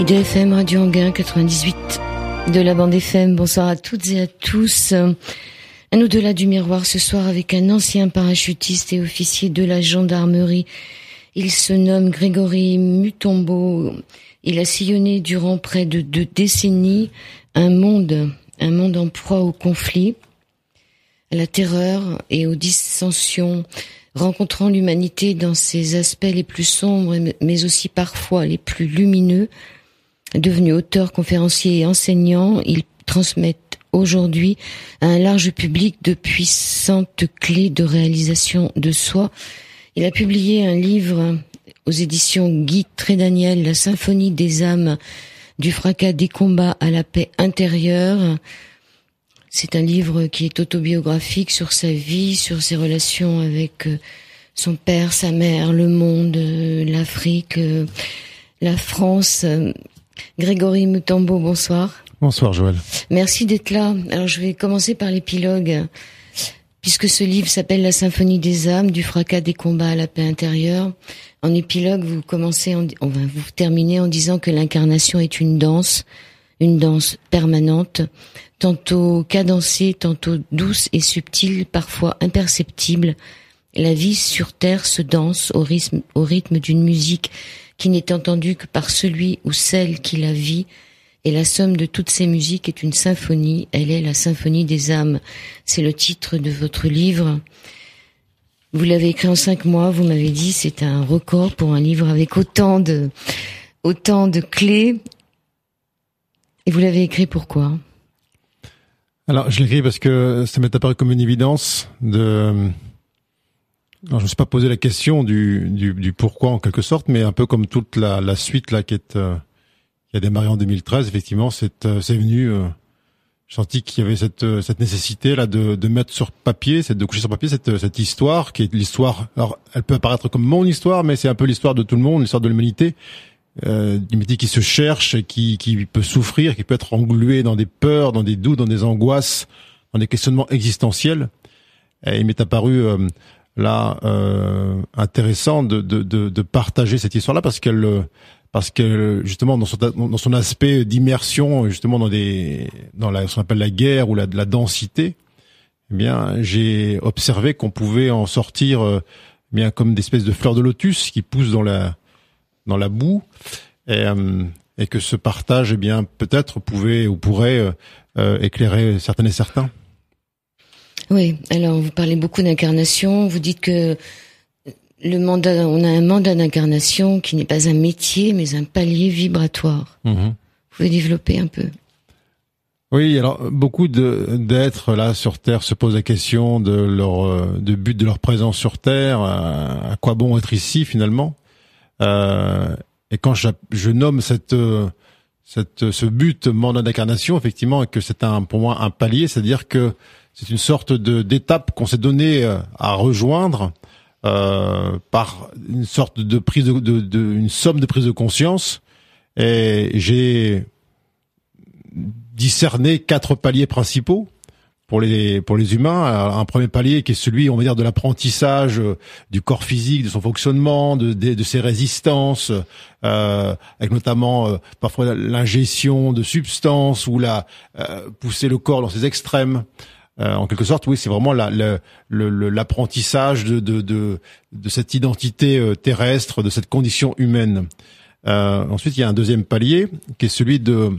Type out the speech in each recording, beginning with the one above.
IDFM Radio Anguin 98 de la bande FM. Bonsoir à toutes et à tous. Un au-delà du miroir ce soir avec un ancien parachutiste et officier de la gendarmerie. Il se nomme Grégory Mutombo. Il a sillonné durant près de deux décennies un monde, un monde en proie au conflit, à la terreur et aux dissensions, rencontrant l'humanité dans ses aspects les plus sombres mais aussi parfois les plus lumineux Devenu auteur, conférencier et enseignant, il transmet aujourd'hui à un large public de puissantes clés de réalisation de soi. Il a publié un livre aux éditions Guy Trédaniel, La symphonie des âmes, du fracas des combats à la paix intérieure. C'est un livre qui est autobiographique sur sa vie, sur ses relations avec euh, son père, sa mère, le monde, euh, l'Afrique, euh, la France. Grégory Mutombo, bonsoir. Bonsoir Joël. Merci d'être là. Alors je vais commencer par l'épilogue, puisque ce livre s'appelle La symphonie des âmes, du fracas des combats à la paix intérieure. En épilogue, vous commencez, en, on va vous terminer en disant que l'incarnation est une danse, une danse permanente, tantôt cadencée, tantôt douce et subtile, parfois imperceptible. La vie sur terre se danse au rythme, au rythme d'une musique qui n'est entendu que par celui ou celle qui la vit, et la somme de toutes ces musiques est une symphonie, elle est la symphonie des âmes. C'est le titre de votre livre. Vous l'avez écrit en cinq mois, vous m'avez dit, c'est un record pour un livre avec autant de, autant de clés. Et vous l'avez écrit pourquoi? Alors, je l'ai écrit parce que ça m'est apparu comme une évidence de, je ne me suis pas posé la question du, du, du, pourquoi en quelque sorte, mais un peu comme toute la, la suite là qui est euh, qui a démarré en 2013, effectivement, c'est euh, venu. Euh, j'ai senti qu'il y avait cette euh, cette nécessité là de, de mettre sur papier, cette de coucher sur papier cette cette histoire qui est l'histoire. Alors, elle peut apparaître comme mon histoire, mais c'est un peu l'histoire de tout le monde, l'histoire de l'humanité. Euh, l'humanité qui se cherche, qui qui peut souffrir, qui peut être engluée dans des peurs, dans des doutes, dans des angoisses, dans des questionnements existentiels. Et il m'est apparu là euh, intéressant de, de, de, de, partager cette histoire-là parce qu'elle parce que justement dans son dans son aspect d'immersion justement dans des dans la ce qu'on appelle la guerre ou la la densité eh bien j'ai observé qu'on pouvait en sortir euh, eh bien comme des espèces de fleurs de lotus qui poussent dans la dans la boue et, euh, et que ce partage eh bien peut-être pouvait ou pourrait euh, éclairer certaines et certains oui, alors vous parlez beaucoup d'incarnation, vous dites que le mandat, on a un mandat d'incarnation qui n'est pas un métier, mais un palier vibratoire. Mhm. Vous pouvez développer un peu Oui, alors beaucoup d'êtres là sur Terre se posent la question de leur euh, de but de leur présence sur Terre, à, quoi bon être ici finalement? Euh, et quand je, je nomme cette cette ce but mandat d'incarnation, effectivement, et que c'est un pour moi un palier, c'est-à-dire que c'est une sorte de d'étape qu'on s'est donné euh, à rejoindre euh, par une sorte de prise de, de, de, une somme de prise de conscience. Et j'ai discerné quatre paliers principaux pour les pour les humains. Un premier palier qui est celui, on va dire, de l'apprentissage euh, du corps physique, de son fonctionnement, de de, de ses résistances, euh, avec notamment euh, parfois l'ingestion de substances ou la euh, pousser le corps dans ses extrêmes. Euh, en quelque sorte, oui, c'est vraiment l'apprentissage de, de, de, de, cette identité euh, terrestre, de cette condition humaine. Euh, ensuite, il y a un deuxième palier qui est celui de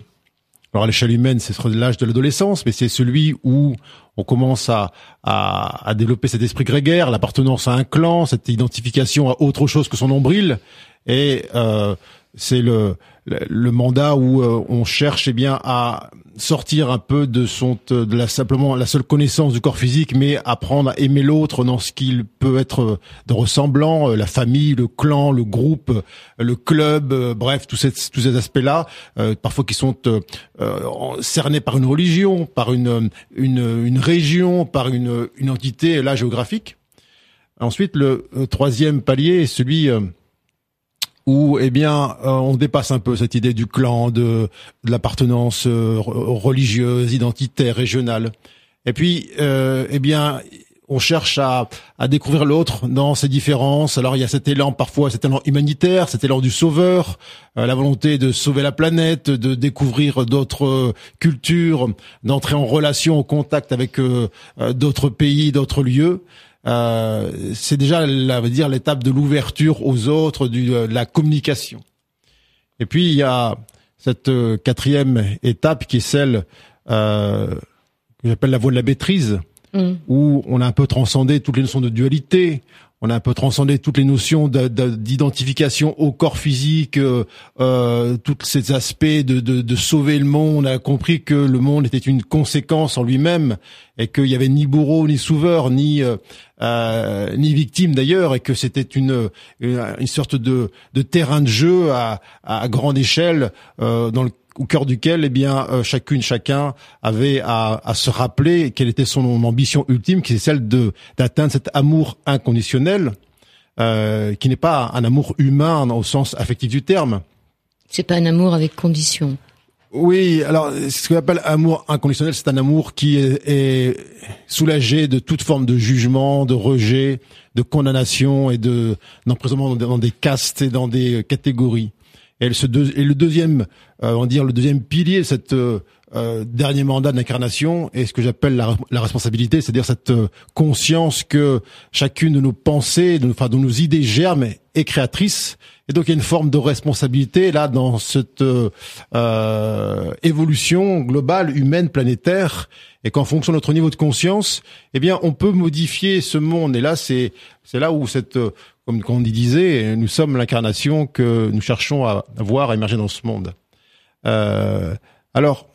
alors à l'échelle humaine, c'est l'âge de l'adolescence, mais c'est celui où on commence à, à, à, développer cet esprit grégaire, l'appartenance à un clan, cette identification à autre chose que son nombril. Et euh, c'est le, le, mandat où euh, on cherche eh bien à sortir un peu de son de la simplement la seule connaissance du corps physique mais apprendre à aimer l'autre dans ce qu'il peut être de ressemblant euh, la famille le clan le groupe le club euh, bref tous ces tous ces aspects là parfois qui sont cernés par une religion par une une, une région par une une entité là géographique. Ensuite le troisième palier est celui où eh bien euh, on dépasse un peu cette idée du clan, de, de l'appartenance euh, religieuse, identitaire, régionale. Et puis euh, eh bien on cherche à, à découvrir l'autre dans ses différences. Alors il y a cet élan parfois, cet élan humanitaire, cet élan du sauveur, euh, la volonté de sauver la planète, de découvrir d'autres cultures, d'entrer en relation, au contact avec euh, d'autres pays, d'autres lieux. Euh, c'est déjà, la, dire, l'étape de l'ouverture aux autres, du, de la communication. Et puis il y a cette quatrième étape qui est celle euh, que j'appelle la voie de la maîtrise, mm. où on a un peu transcendé toutes les notions de dualité, on a un peu transcendé toutes les notions d'identification au corps physique, euh, euh, tous ces aspects de, de, de, sauver le monde. On a compris que le monde était une conséquence en lui-même et qu'il y avait ni bourreau, ni sauveur, ni euh, euh ni victime d'ailleurs, et que c'était une, une, sorte de, de terrain de jeu à, à grande échelle euh, dans le au cœur duquel, eh bien, euh, chacune, chacun avait à, à, se rappeler quelle était son ambition ultime, qui est celle de d'atteindre cet amour inconditionnel, euh, qui n'est pas un amour humain au sens affectif du terme. C'est pas un amour avec condition. Oui, alors ce qu'on appelle amour inconditionnel, c'est un amour qui est, est, soulagé de toute forme de jugement, de rejet, de condamnation et de d'emprisonnement dans des castes et dans des catégories. Et, le deuxième, euh, on va dire le deuxième pilier de cette euh, euh, dernier mandat d'incarnation est ce que j'appelle la, responsabilité, c'est-à-dire cette conscience que chacune de nos pensées, de, enfin de nos idées germes est créatrice. Et donc il y a une forme de responsabilité là dans cette évolution globale, humaine, planétaire, et qu'en fonction de notre niveau de conscience, eh bien on peut modifier ce monde. Et là c'est c'est là où cette comme, on disait, nous sommes l'incarnation que nous cherchons à voir émerger dans ce monde. Euh, alors,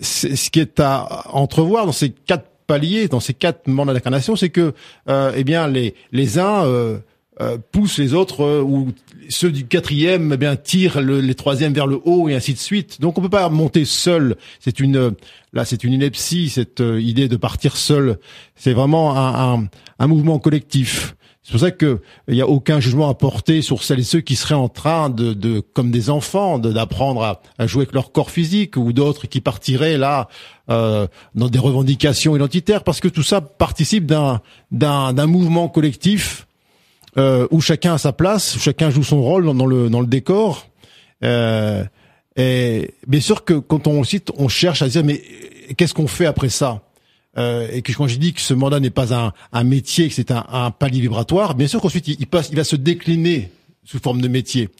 ce qui est à entrevoir dans ces quatre paliers, dans ces quatre mandats d'incarnation, c'est que, euh, eh bien, les les uns euh, euh poussent les autres euh, ou ceux du quatrième, eh bien, tirent les troisièmes vers le haut et ainsi de suite. Donc, on peut pas monter seul. C'est une là, c'est une ineptie cette idée de partir seul. C'est vraiment un, un, un mouvement collectif. C'est pour ça que il y a aucun jugement à porter sur celles et ceux qui seraient en train de, de comme des enfants, d'apprendre à, à, jouer avec leur corps physique, ou d'autres qui partiraient là euh, dans des revendications identitaires, parce que tout ça participe d'un d'un mouvement collectif euh, où chacun a sa place, où chacun joue son rôle dans, le dans le décor. Euh, et bien sûr que quand on cite, on cherche à dire mais qu'est-ce qu'on fait après ça? Euh, et que quand je dis que ce mandat n'est pas un, métier, que c'est un, palier vibratoire, bien sûr qu'ensuite il, va se décliner sous forme de métier,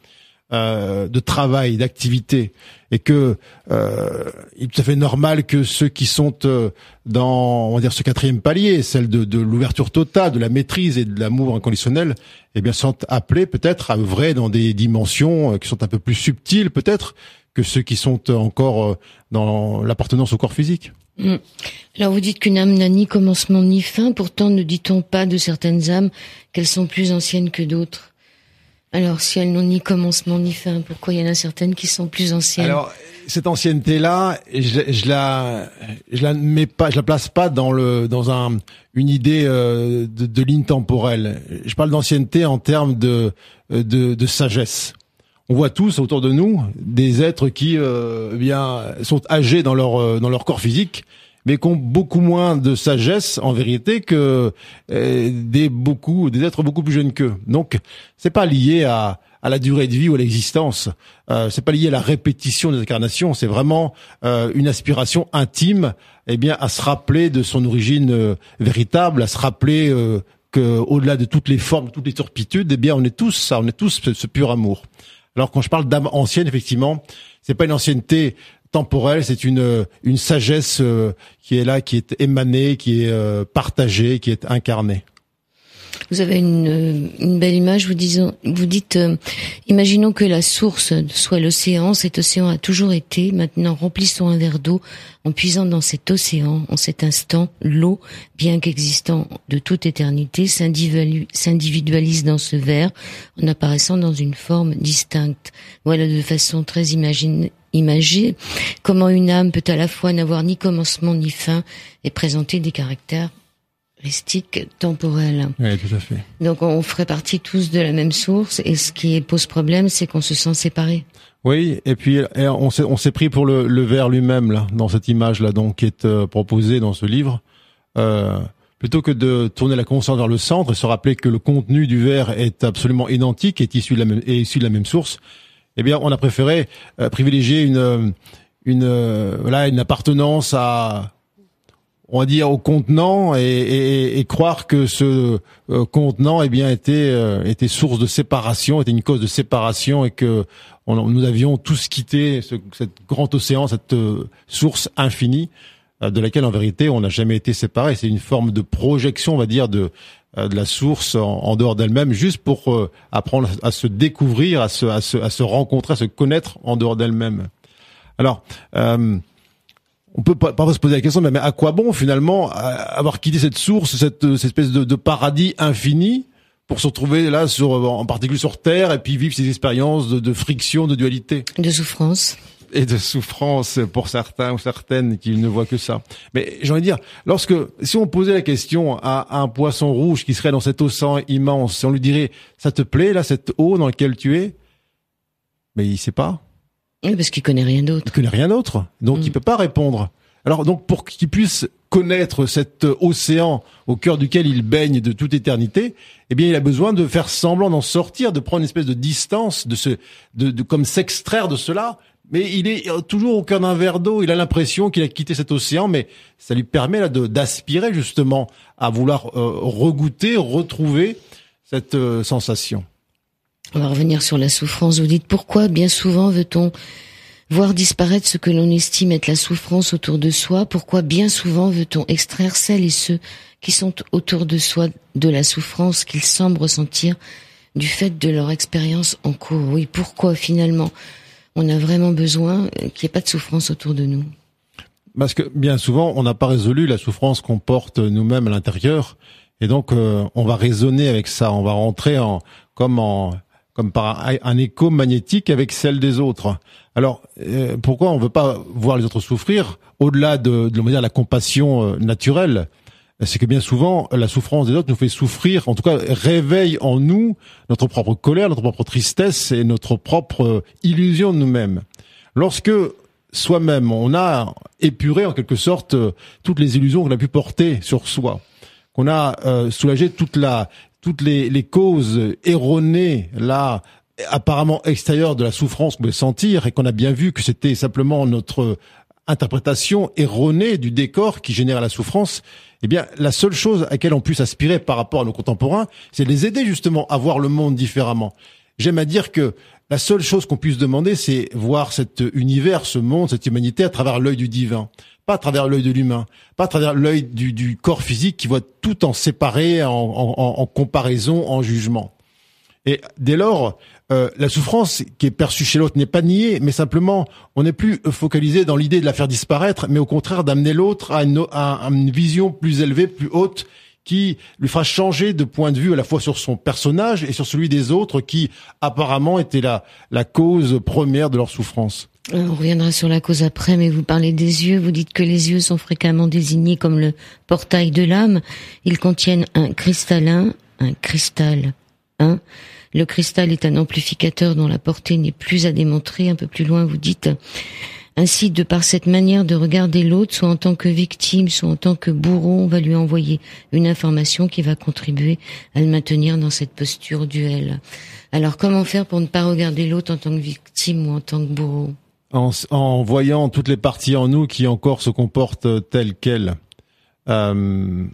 euh, de travail, d'activité, et que euh, il est tout à fait normal que ceux qui sont euh, dans, on va dire, ce quatrième palier, celle de, de l'ouverture totale, de la maîtrise et de l'amour inconditionnel, eh bien, sont appelés peut-être à œuvrer dans des dimensions euh, qui sont un peu plus subtiles, peut-être, que ceux qui sont encore dans l'appartenance au corps physique. Mm. Alors vous dites qu'une âme n'a ni commencement ni fin, pourtant ne dit-on pas de certaines âmes qu'elles sont plus anciennes que d'autres? Alors, si elles n'ont ni commencement ni fin, pourquoi il y en a certaines qui sont plus anciennes? Alors, cette ancienneté-là, je, la, je la mets pas, je la place pas dans le, dans un, une idée euh, de, de, ligne temporelle. Je parle d'ancienneté en termes de, de, de sagesse on voit tous autour de nous des êtres qui euh, eh bien sont âgés dans leur euh, dans leur corps physique mais qui ont beaucoup moins de sagesse en vérité que euh, des beaucoup des êtres beaucoup plus jeunes qu'eux. Donc c'est pas lié à à la durée de vie ou à l'existence. Euh, c'est pas lié à la répétition des incarnations. C'est vraiment euh, une aspiration intime, eh bien, à se rappeler de son origine véritable, à se rappeler que au-delà de toutes les formes, toutes les turpitudes, eh bien, on est tous ça, on est tous ce pur amour. Alors quand je parle d'âme ancienne, effectivement, c'est pas une ancienneté temporelle, c'est une une sagesse euh, qui est là, qui est émanée, qui est euh, partagée, qui est incarnée. Vous avez une, une belle image. Vous, disons, vous dites, euh, imaginons que la source soit l'océan. Cet océan a toujours été. Maintenant, remplissons un verre d'eau en puisant dans cet océan. En cet instant, l'eau, bien qu'existant de toute éternité, s'individualise dans ce verre en apparaissant dans une forme distincte. Voilà de façon très imaginée imagée comment une âme peut à la fois n'avoir ni commencement ni fin et présenter des caractères temporelle. Oui, tout à fait. Donc on ferait partie tous de la même source et ce qui pose problème, c'est qu'on se sent séparés. Oui, et puis on s'est on s'est pris pour le, le verre lui-même là, dans cette image là, donc qui est euh, proposée dans ce livre. Euh, plutôt que de tourner la conscience vers le centre et se rappeler que le contenu du verre est absolument identique, est issu de la même, est issu de la même source, eh bien, on a préféré euh, privilégier une, une, voilà, une appartenance à, on va dire au contenant et, croire que ce euh, contenant eh bien était euh, était source de séparation, était une cause de séparation et que nous avions tous quitté ce cet grand océan, cette euh, source infinie de laquelle en vérité on n'a jamais été séparés. C'est une forme de projection, on va dire, de la source en, dehors d'elle-même, juste pour apprendre à se découvrir, à se, à se, à se rencontrer, à se connaître en dehors d'elle-même. Alors, on peut pas, pas se poser la question, mais, à quoi bon finalement avoir quitté cette source, cette, espèce de, paradis infini pour se retrouver là, sur, en particulier sur Terre, et puis vivre ces expériences de, friction, de dualité, de souffrance et de souffrance pour certains ou certaines qui ne voient que ça. Mais j'ai envie de dire, lorsque si on posait la question à, un poisson rouge qui serait dans cet océan immense, si on lui dirait, ça te plaît là cette eau dans laquelle tu es, mais il sait pas. Oui, parce qu'il connaît rien d'autre. Il connaît rien d'autre, donc il il mm. peut pas répondre. Alors donc pour qu'il puisse connaître cet océan au cœur duquel il baigne de toute éternité, eh bien il a besoin de faire semblant d'en sortir, de prendre une espèce de distance, de se, de, de comme s'extraire de cela. Mais il est toujours au cœur d'un verre d'eau. Il a l'impression qu'il a quitté cet océan, mais ça lui permet là d'aspirer justement à vouloir euh, regoûter, retrouver cette euh, sensation. On va revenir sur la souffrance. Vous dites pourquoi bien souvent veut-on voir disparaître ce que l'on estime être la souffrance autour de soi? Pourquoi bien souvent veut-on extraire celles et ceux qui sont autour de soi de la souffrance qu'ils semblent ressentir du fait de leur expérience en cours? Oui, pourquoi finalement on a vraiment besoin qu'il n'y ait pas de souffrance autour de nous? Parce que bien souvent, on n'a pas résolu la souffrance qu'on porte nous-mêmes à l'intérieur. Et donc, euh, on va raisonner avec ça. On va rentrer en, comme en, comme par un, écho magnétique avec celle des autres. Alors, euh, pourquoi on veut pas voir les autres souffrir au-delà de, de dire, la compassion euh, naturelle? C'est que bien souvent, la souffrance des autres nous fait souffrir, en tout cas réveille en nous notre propre colère, notre propre tristesse et notre propre euh, illusion de nous-mêmes. Lorsque soi-même, on a épuré en quelque sorte toutes les illusions qu'on a pu porter sur soi, qu'on a soulagé toute la toutes les, les causes erronées là apparemment extérieures de la souffrance qu'on pouvait sentir et qu'on a bien vu que c'était simplement notre interprétation erronée du décor qui génère la souffrance, eh bien, la seule chose à laquelle on puisse aspirer par rapport à nos contemporains, c'est les aider justement à voir le monde différemment. J'aime à dire que la seule chose qu'on puisse demander, c'est voir cet univers, ce monde, cette humanité à travers l'œil du divin pas à travers l'œil de l'humain, pas à travers l'œil du, corps physique qui voit tout en séparé, en, en, en comparaison, en jugement. Et dès lors, euh, la souffrance qui est perçue chez l'autre n'est pas niée, mais simplement, on n'est plus focalisé dans l'idée de la faire disparaître, mais au contraire d'amener l'autre à une, à une vision plus élevée, plus haute, qui lui fera changer de point de vue à la fois sur son personnage et sur celui des autres qui apparemment étaient la, la cause première de leur souffrance. Euh, on reviendra sur la cause après, mais vous parlez des yeux. Vous dites que les yeux sont fréquemment désignés comme le portail de l'âme. Ils contiennent un cristallin, un cristal. Hein le cristal est un amplificateur dont la portée n'est plus à démontrer. Un peu plus loin, vous dites ainsi, de par cette manière de regarder l'autre, soit en tant que victime, soit en tant que bourreau, on va lui envoyer une information qui va contribuer à le maintenir dans cette posture duel. Alors, comment faire pour ne pas regarder l'autre en tant que victime ou en tant que bourreau? En, voyant toutes les parties en nous qui encore se comportent telles quelles. Euh,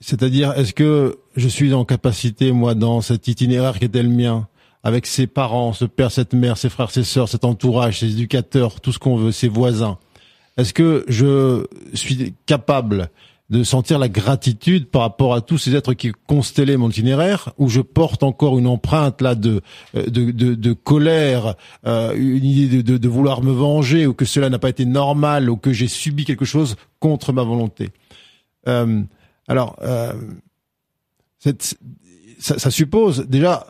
c'est-à-dire, est-ce que je suis en capacité, moi, dans cet itinéraire qui était le mien, avec ses parents, ce père, cette mère, ses frères, ses sœurs, cet entourage, ses éducateurs, tout ce qu'on veut, ses voisins, est-ce que je suis capable de sentir la gratitude par rapport à tous ces êtres qui constellaient mon itinéraire, où je porte encore une empreinte là de euh, de, de, de colère, euh, une idée de, de, vouloir me venger, ou que cela n'a pas été normal, ou que j'ai subi quelque chose contre ma volonté. Euh, alors, euh, ça, ça, suppose déjà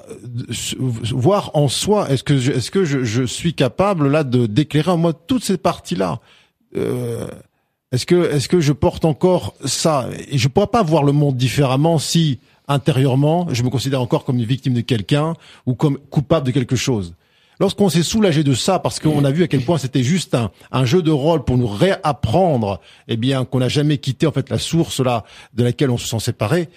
voir en soi est-ce que je, est-ce que je, je, suis capable là de d'éclairer en moi toutes ces parties là. Euh, est-ce que, est-ce que je porte encore ça? Et je pourrais pas voir le monde différemment si intérieurement je me considère encore comme une victime de quelqu'un ou comme coupable de quelque chose. Lorsqu'on s'est soulagé de ça, parce qu'on a vu à quel point c'était juste un, jeu de rôle pour nous réapprendre, eh bien, qu'on n'a jamais quitté en fait la source là de laquelle on se sent séparé.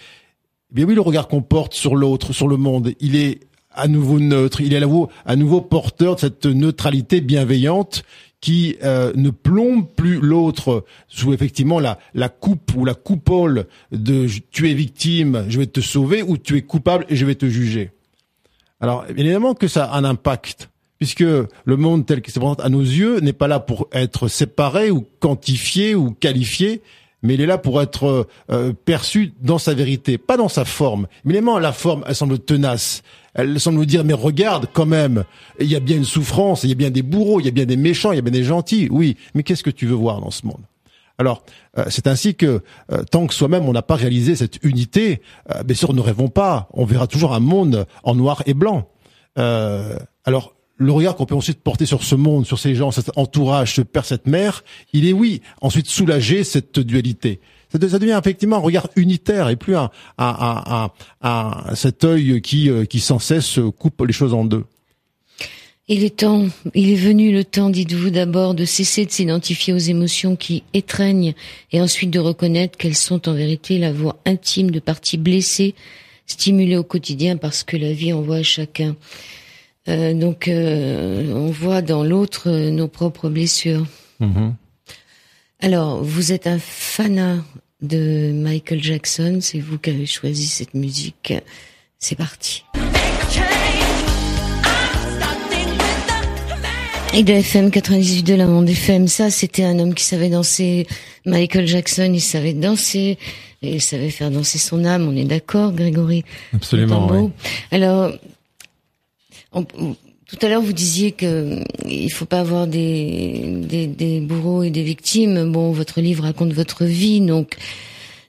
Eh bien oui, le regard qu'on porte sur l'autre, sur le monde, il est à nouveau neutre, il est à nouveau porteur de cette neutralité bienveillante qui euh, ne plombe plus l'autre sous effectivement la, la coupe ou la coupole de tu es victime, je vais te sauver, ou tu es coupable et je vais te juger. Alors, évidemment que ça a un impact, puisque le monde tel qu'il se présente à nos yeux n'est pas là pour être séparé ou quantifié ou qualifié, mais il est là pour être euh, perçu dans sa vérité, pas dans sa forme. Évidemment, la forme, elle semble tenace. Elle semble nous dire, mais regarde quand même, il y a bien une souffrance, il y a bien des bourreaux, il y a bien des méchants, il y a bien des gentils, oui, mais qu'est-ce que tu veux voir dans ce monde? Alors, euh, c'est ainsi que euh, tant que soi-même on n'a pas réalisé cette unité, euh, bien sûr, ne rêvons pas. On verra toujours un monde en noir et blanc. alors, le regard qu'on peut ensuite porter sur ce monde, sur ces gens, cet entourage, ce père, cette mère, il est oui, ensuite soulager cette dualité. Ça, devient effectivement un regard unitaire et plus un, un, un, cet œil qui, qui sans cesse coupe les choses en deux. Il est temps, il est venu le temps, dites-vous d'abord, de cesser de s'identifier aux émotions qui étreignent et ensuite de reconnaître qu'elles sont en vérité la voix intime de parties blessées, stimulées au quotidien parce que la vie envoie à chacun. Euh, donc, euh, on voit dans l'autre euh, nos propres blessures. Mm-hmm. Alors, vous êtes un fanat de Michael Jackson, c'est vous qui avez choisi cette musique. C'est parti. Et de FM 98 de la Monde FM, ça c'était un homme qui savait danser. Michael Jackson, il savait danser et il savait faire danser son âme. On est d'accord, Grégory? Absolument. Oui. Alors, tout à l'heure vous disiez que il faut pas avoir des, des, des bourreaux et des victimes. Bon, votre livre raconte votre vie, donc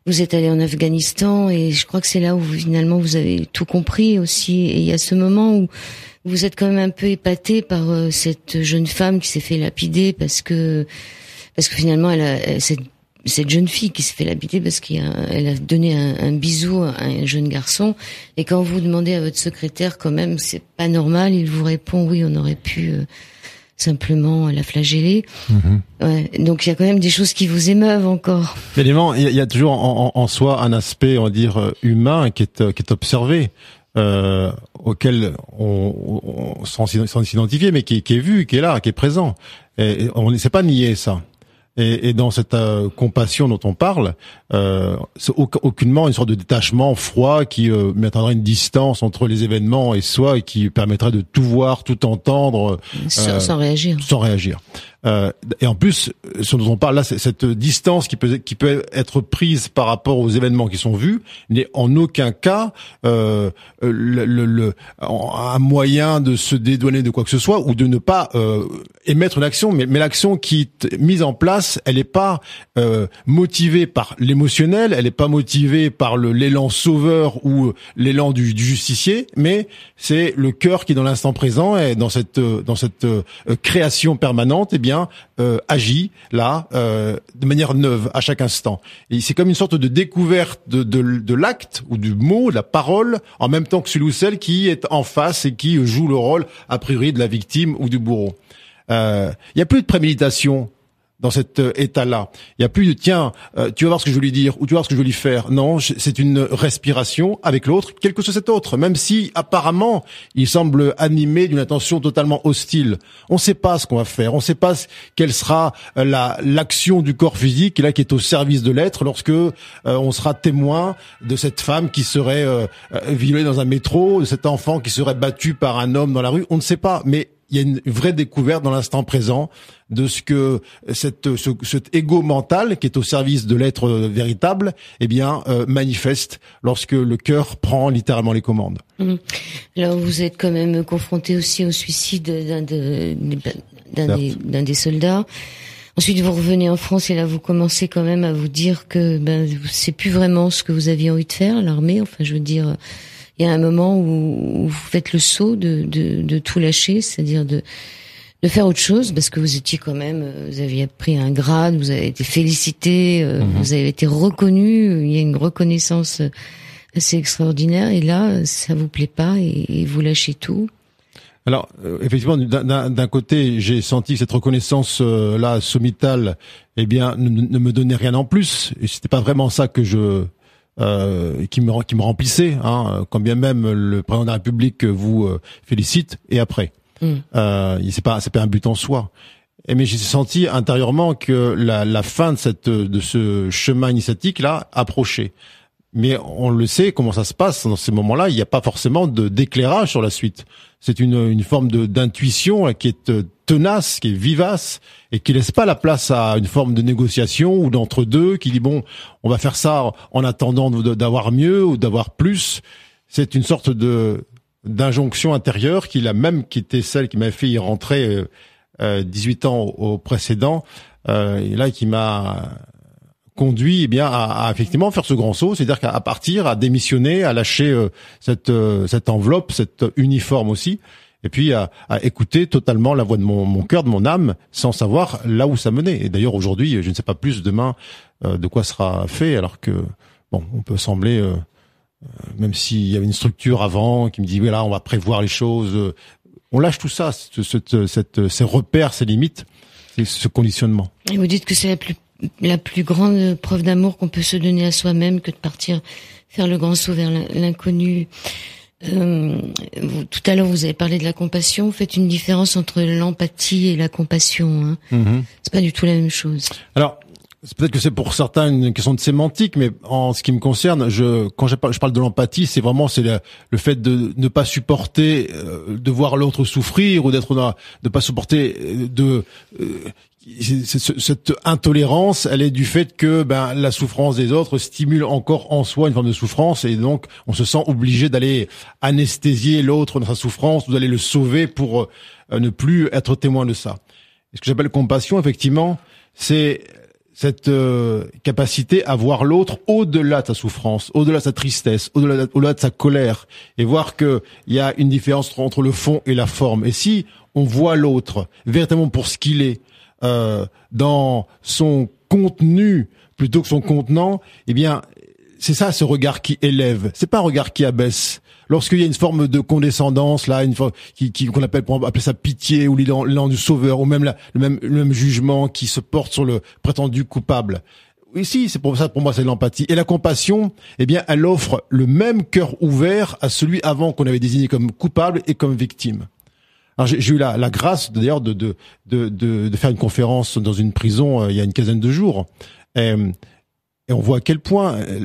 vous êtes allé en Afghanistan et je crois que c'est là où finalement vous avez tout compris aussi. Et il y a ce moment où vous êtes quand même un peu épaté par euh, cette jeune femme qui s'est fait lapider parce que parce que finalement elle a cette, cette jeune fille qui s'est fait lapider parce qu'elle a, a donné un, un, bisou à un jeune garçon et quand vous demandez à votre secrétaire quand même c'est pas normal il vous répond oui on aurait pu euh, simplement la flageller. Ouais, donc il y a quand même des choses qui vous émeuvent encore. Évidemment, il y, a toujours en, en, soi un aspect, on va dire, euh, humain qui est, qui est observé euh, auquel on, on sans, s'identifier, mais qui, qui, est vu, qui est là, qui est présent. Et, on ne sait pas nier ça. Et, et dans cette euh, compassion dont on parle, euh, c'est aucunement une sorte de détachement froid qui euh, une distance entre les événements et soi et qui permettrait de tout voir, tout entendre, sans, sans réagir. Sans réagir. Euh, et en plus, ce dont on parle là, cette distance qui peut qui peut être prise par rapport aux événements qui sont vus n'est en aucun cas euh, le, le, un moyen de se dédouaner de quoi que ce soit ou de ne pas euh, émettre une action. Mais, mais l'action qui est mise en place, elle n'est pas euh, motivée par l'émotionnel, elle n'est pas motivée par l'élan sauveur ou l'élan du, du, justicier, mais c'est le cœur qui, dans l'instant présent, est dans cette dans cette euh, création permanente, eh bien euh, agit là euh, de manière neuve à chaque instant. Et c'est comme une sorte de découverte de, de, de l'acte ou du mot, de la parole, en même temps que celui ou celle qui est en face et qui joue le rôle a priori de la victime ou du bourreau. Euh, il n'y a plus de préméditation dans cet euh, état-là. Il y a plus de tiens, euh, tu vas voir ce que je veux lui dire ou tu vas voir ce que je veux lui faire. Non, c'est une respiration avec l'autre, quel que soit cet autre, même si apparemment il semble animé d'une attention totalement hostile. On ne sait pas ce qu'on va faire, on ne sait pas quelle sera euh, la l'action du corps physique là qui est au service de l'être lorsque on sera témoin de cette femme qui serait violée dans un métro, de cet enfant qui serait battu par un homme dans la rue. On ne sait pas, mais il y a une vraie découverte dans l'instant présent de ce que cette, ce, cet ego mental qui est au service de l'être véritable, eh bien, euh, manifeste lorsque le cœur prend littéralement les commandes. Mmh. Alors vous êtes quand même confronté aussi au suicide d'un de, d'un des, soldats. Ensuite, vous revenez en France et là, vous commencez quand même à vous dire que ben, c'est plus vraiment ce que vous aviez envie de faire, l'armée. Enfin, je veux dire, il y a un moment où, vous faites le saut de, de, de tout lâcher, c'est-à-dire de, de faire autre chose, parce que vous étiez quand même, euh, vous aviez pris un grade, vous avez été félicité, euh, mhm. vous avez été reconnu, il y a une reconnaissance assez extraordinaire, et là, ça vous plaît pas et, vous lâchez tout. Alors euh, effectivement, d'un côté, j'ai senti cette reconnaissance euh, là sommitale, eh bien, ne, ne, me donnait rien en plus. Et c'était pas vraiment ça que je euh, qui me qui me remplissait. Hein, quand bien même le président de la République vous euh, félicite et après, mm. euh, c'est pas c'est pas un but en soi. Et mais j'ai senti intérieurement que la, la fin de cette de ce chemin initiatique là approchait. Mais on le sait comment ça se passe dans ces moments-là. Il n'y a pas forcément de d'éclairage sur la suite. C'est une, une forme de d'intuition qui est euh, tenace, qui est vivace et qui laisse pas la place à une forme de négociation ou d'entre deux qui dit bon, on va faire ça en attendant d'avoir mieux ou d'avoir plus. C'est une sorte de d'injonction intérieure qui la même qui était celle qui m'a fait y rentrer euh, 18 euh, ans au, précédent euh, et là qui m'a conduit eh bien à, effectivement faire ce grand saut, c'est-à-dire qu'à partir, à démissionner, à lâcher euh, cette euh, cette enveloppe, cette uniforme aussi, et puis à, écouter totalement la voix de mon, mon cœur, de mon âme, sans savoir là où ça menait. Et d'ailleurs aujourd'hui, je ne sais pas plus demain euh, de quoi sera fait, alors que bon, on peut sembler même s'il y avait une structure avant qui me dit voilà, on va prévoir les choses, on lâche tout ça, cette, cette, ces repères, ces limites, ce conditionnement. Et vous dites que c'est la plus la plus grande preuve d'amour qu'on peut se donner à soi-même que de partir faire le grand saut vers l'inconnu. Euh, tout à l'heure, vous avez parlé de la compassion. Vous faites une différence entre l'empathie et la compassion. Hein. Mm-hmm. C'est pas du tout la même chose. Alors, peut-être que c'est pour certains une question de sémantique, mais en ce qui me concerne, je, quand je parle, de l'empathie, c'est vraiment c'est le, fait de ne pas supporter euh, de voir l'autre souffrir ou d'être de ne pas supporter euh, de cette intolérance, elle est du fait que ben, la souffrance des autres stimule encore en soi une forme de souffrance et donc on se sent obligé d'aller anesthésier l'autre dans sa souffrance ou d'aller le sauver pour euh, ne plus être témoin de ça. ce que j'appelle compassion, effectivement, c'est cette euh, capacité à voir l'autre au-delà de sa souffrance, au-delà de sa tristesse, au-delà de, sa colère, et voir qu'il y a une différence entre le fond et la forme. Et si on voit l'autre véritablement pour ce qu'il est, euh, dans son contenu plutôt que son contenant, eh bien, c'est ça ce regard qui élève. C'est pas un regard qui abaisse. Lorsqu'il y a une forme de condescendance là, une forme qui qu'on appelle pour appeler ça pitié ou l'élan du sauveur ou même la, le même le même jugement qui se porte sur le prétendu coupable. Ici, c'est pour ça pour moi c'est l'empathie et la compassion. Eh bien, elle offre le même cœur ouvert à celui avant qu'on avait désigné comme coupable et comme victime. J'ai eu la, grâce d'ailleurs de de, de, de, faire une conférence dans une prison euh, il y a une quinzaine de jours. Et, on voit à quel point euh,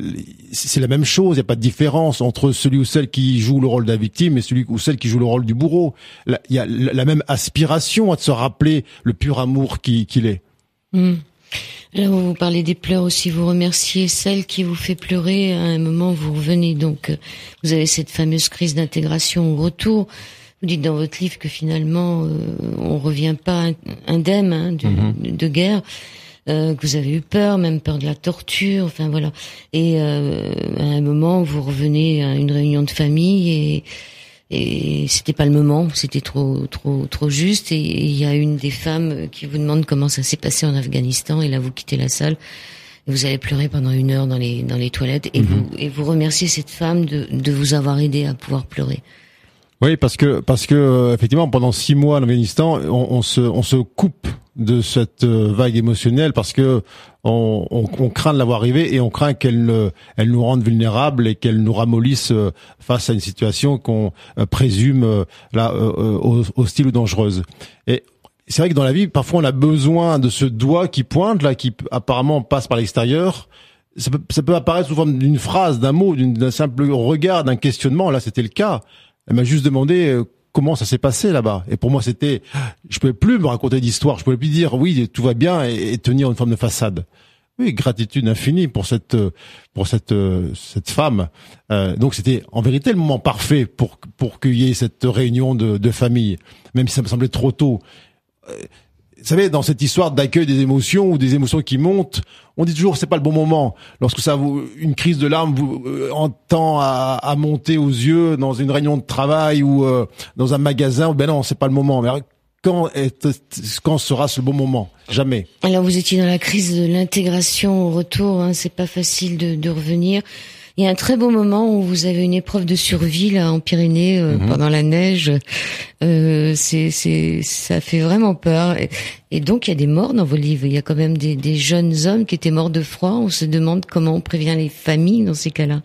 c'est la même chose, il n'y a pas de différence entre celui ou celle qui joue le rôle de la victime et celui ou celle qui joue le rôle du bourreau. Il y a la même aspiration à se rappeler le pur amour qu'il est. Mmh. Là, vous parlez des pleurs aussi, vous remerciez celle qui vous fait pleurer. À un moment, vous revenez donc, euh, vous avez cette fameuse crise d'intégration au retour. Vous dites dans votre livre que finalement, euh, on revient pas indemne hein, mhm. de, guerre. Euh, que vous avez eu peur, même peur de la torture, enfin voilà. Et euh, à un moment, vous revenez à une réunion de famille et et c'était pas le moment, c'était trop trop trop juste. Et il y a une des femmes qui vous demande comment ça s'est passé en Afghanistan, et là vous quittez la salle. Et vous allez pleurer pendant une heure dans les dans les toilettes et mhm. vous et vous remerciez cette femme de de vous avoir aidé à pouvoir pleurer. Oui, parce que parce que euh, effectivement pendant six mois en Afghanistan, on, on se on se coupe de cette euh, vague émotionnelle parce que on, on, on craint de l'avoir arrivée et on craint qu'elle elle nous rende vulnérables et qu'elle nous ramollisse euh, face à une situation qu'on présume là hostile ou dangereuse. Et c'est vrai que dans la vie, parfois on a besoin de ce doigt qui pointe là, qui apparemment passe par l'extérieur. Ça peut, ça peut apparaître sous forme d'une phrase, d'un mot, d'un simple regard, d'un questionnement. Là, c'était le cas. Elle m'a juste demandé euh, comment ça s'est passé là-bas. Et pour moi, c'était, je pouvais plus me raconter d'histoire. Je pouvais plus dire oui, tout va bien et, tenir une forme de façade. Oui, gratitude infinie pour cette pour cette cette femme. Euh, donc c'était en vérité le moment parfait pour pour qu'il y ait cette réunion de, de famille, même si ça me semblait trop tôt. Vous savez, dans cette histoire d'accueil des émotions ou des émotions qui montent, on dit toujours c'est pas le bon moment. Lorsque ça vous, une crise de larmes vous euh, entend à, à, monter aux yeux dans une réunion de travail ou euh, dans un magasin, ben non, c'est pas le moment. Mais quand est, quand sera ce bon moment? Jamais. Alors vous étiez dans la crise de l'intégration au retour. Hein, c'est pas facile de, de revenir. Il y a un très beau moment où vous avez une épreuve de survie là en Pyrénées euh, mhm. pendant la neige. Euh, c'est, c'est, ça fait vraiment peur. Et, donc il y a des morts dans vos livres. Il y a quand même des, des jeunes hommes qui étaient morts de froid. On se demande comment on prévient les familles dans ces cas-là.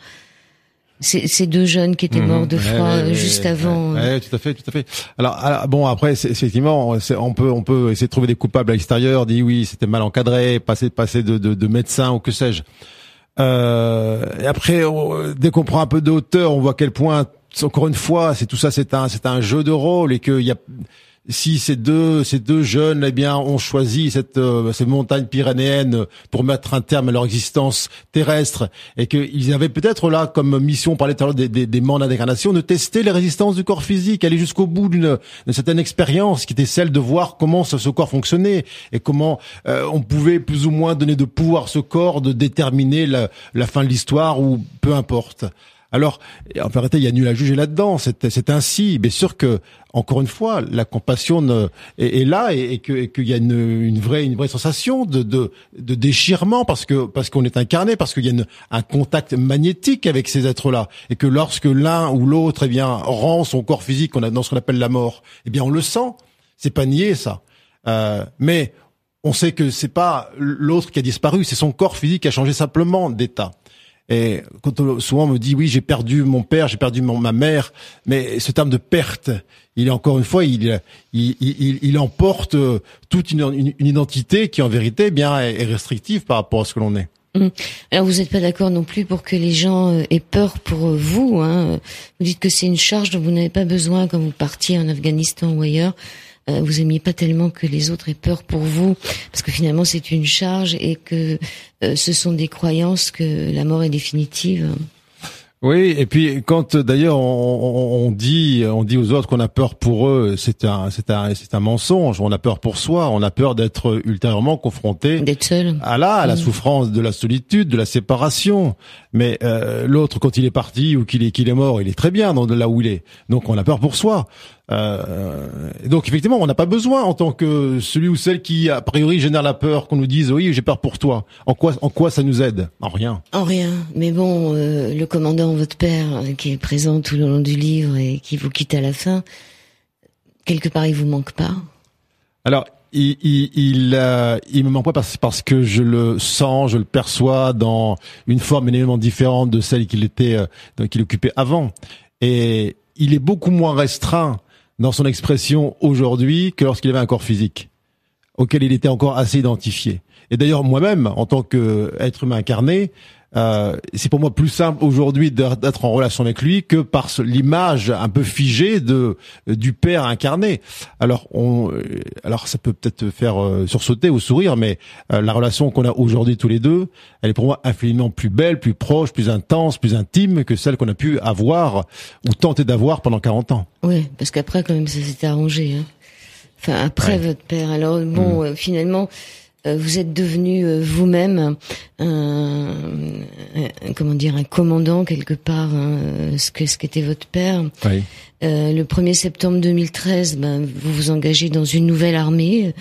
Ces deux jeunes qui étaient morts de mhm. froid juste avant. Ouais, tout à fait, tout à fait. Alors, bon, après, effectivement, on peut, on peut essayer de trouver des coupables à l'extérieur. Dit oui, c'était mal encadré, passer, passer de, de, de médecin ou que sais-je. Euh, et après, dès qu'on prend un peu de hauteur, on voit à quel point, encore une fois, c'est tout ça, c'est un, c'est un jeu de rôle et qu'il y a si ces deux ces deux jeunes eh bien ont choisi cette euh, ces montagnes pyrénéennes pour mettre un terme à leur existence terrestre et qu'ils avaient peut-être là comme mission par les des, des, des mandats d'incarnation de tester les résistances du corps physique, aller jusqu'au bout d'une certaine expérience qui était celle de voir comment ce, ce corps fonctionnait et comment euh, on pouvait plus ou moins donner de pouvoir à ce corps de déterminer la, la fin de l'histoire ou peu importe. Alors, en vérité, il y a nul à juger là-dedans. C'est ainsi. Bien sûr que, encore une fois, la compassion est, là et, qu'il y a une, vraie, une vraie sensation de, de, déchirement parce que parce qu'on est incarné, parce qu'il y a un contact magnétique avec ces êtres-là et que lorsque l'un ou l'autre, eh bien, rend son corps physique, dans ce qu'on appelle la mort, eh bien, on le sent. C'est pas nier ça. Euh, mais on sait que c'est pas l'autre qui a disparu, c'est son corps physique qui a changé simplement d'état. Et quand souvent on me dit oui j'ai perdu mon père, j'ai perdu ma mère, mais ce terme de perte, il est encore une fois, il il, il, il emporte toute une, une, identité qui en vérité eh bien est restrictive par rapport à ce que l'on est. Hum. Alors vous n'êtes pas d'accord non plus pour que les gens euh, aient peur pour vous. Hein. Vous dites que c'est une charge dont vous n'avez pas besoin quand vous partiez en Afghanistan ou ailleurs. Euh, vous aimiez pas tellement que les autres aient peur pour vous, parce que finalement c'est une charge et que euh, ce sont des croyances que la mort est définitive. Oui, et puis quand d'ailleurs on, on, dit on dit aux autres qu'on a peur pour eux, c'est un c'est un c'est un mensonge. On a peur pour soi, on a peur d'être ultérieurement confronté seul à la à la mm. souffrance de la solitude, de la séparation. Mais euh, l'autre quand il est parti ou qu'il est qu'il est mort, il est très bien dans là où il est. Donc on a peur pour soi. Euh, donc effectivement, on n'a pas besoin en tant que celui ou celle qui a priori génère la peur qu'on nous dise oui j'ai peur pour toi. En quoi en quoi ça nous aide? En rien. En rien. Mais bon, euh, le commandant votre père euh, qui est présent tout le long du livre et qui vous quitte à la fin, quelque part il vous manque pas? Alors il il il, euh, il, me manque pas parce, parce que je le sens, je le perçois dans une forme énormément différente de celle qu'il était qu'il occupait avant et il est beaucoup moins restreint dans son expression aujourd'hui que lorsqu'il avait un corps physique auquel il était encore assez identifié. Et d'ailleurs, moi-même, en tant qu'être humain incarné, euh, c'est pour moi plus simple aujourd'hui d'être en relation avec lui que par l'image un peu figée de du père incarné. Alors on, euh, alors ça peut peut-être faire euh, sursauter ou sourire, mais la relation qu'on a aujourd'hui tous les deux, elle est pour moi infiniment plus belle, plus proche, plus intense, plus intime que celle qu'on a pu avoir ou tenter d'avoir pendant 40 ans. Oui, parce qu'après quand même ça s'est arrangé. Hein. Enfin après votre père. Alors bon, mm. finalement euh, vous êtes devenu euh, vous-même un, comment dire un commandant quelque part hein, ce que ce qu'était votre père. Oui. Euh, le 1er septembre 2013, ben, vous vous engagez dans une nouvelle armée,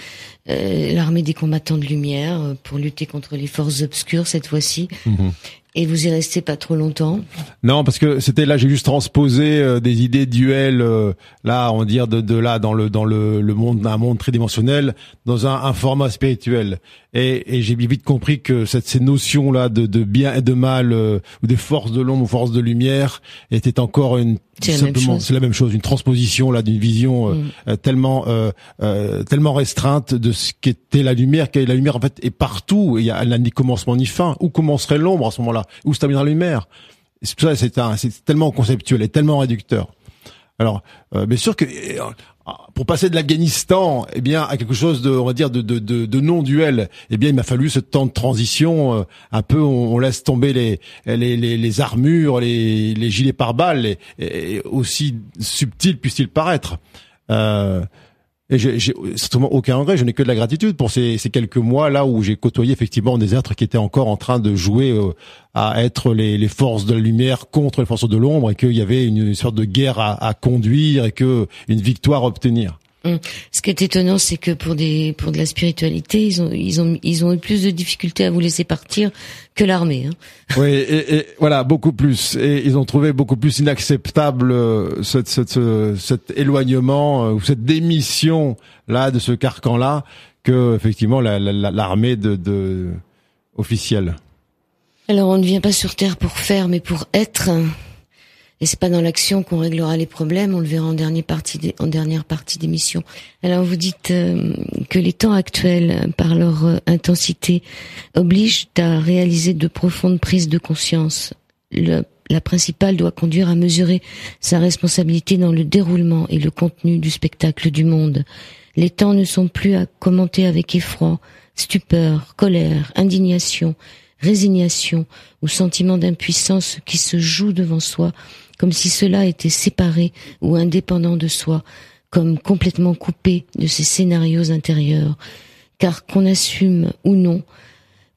euh, l'armée des combattants de lumière, pour lutter contre les forces obscures cette fois-ci. Mhm. Et vous y restez pas trop longtemps Non, parce que c'était là, j'ai juste transposé euh, des idées duel, euh, là, on dire de, de là dans le dans le, le monde un monde tridimensionnel, dans un, un format spirituel. Et, et j'ai vite compris que cette, ces notions là de, de bien et de mal, euh, ou des forces de l'ombre ou forces de lumière, étaient encore une c'est simplement c'est la même chose, une transposition là d'une vision mm. tellement tellement restreinte de ce qu'était la lumière. Que la lumière en fait est partout. Il y a, elle n'a ni commencement ni fin. Où commencerait l'ombre à ce moment-là? Où se termine la lumière? C'est ça, c'est c'est tellement conceptuel et tellement réducteur. Alors, euh, bien sûr que euh, pour passer de l'Afghanistan, eh bien, à quelque chose de, on va dire, de, de, de, de non duel, eh bien, il m'a fallu ce temps de transition. Euh, un peu, on, laisse tomber les, armures, les, gilets pare-balles, et, et, aussi subtil puisse-t-il paraître. Euh, et j'ai certainement aucun regret, je n'ai que de la gratitude pour ces, quelques mois là où j'ai côtoyé effectivement des êtres qui étaient encore en train de jouer euh, à être les, les, forces de la lumière contre les forces de l'ombre et qu'il y avait une, sorte de guerre à, à, conduire et que une victoire à obtenir. Hum. Ce qui est étonnant, c'est que pour des pour de la spiritualité, ils ont ils ont ils ont eu plus de difficultés à vous laisser partir que l'armée. Hein. Oui, et, et, voilà beaucoup plus. Et ils ont trouvé beaucoup plus inacceptable euh, cette, cette, cet éloignement euh, ou cette démission là de ce carcan là que effectivement l'armée de, de officielle. Alors on ne vient pas sur terre pour faire, mais pour être. Et c'est pas dans l'action qu'on réglera les problèmes, on le verra en dernière partie en dernière partie d'émission. Alors vous dites euh, que les temps actuels, par leur euh, intensité, obligent à réaliser de profondes prises de conscience. La principale doit conduire à mesurer sa responsabilité dans le déroulement et le contenu du spectacle du monde. Les temps ne sont plus à commenter avec effroi, stupeur, colère, indignation, résignation ou sentiment d'impuissance qui se joue devant soi comme si cela était séparé ou indépendant de soi, comme complètement coupé de ses scénarios intérieurs, car qu'on assume ou non,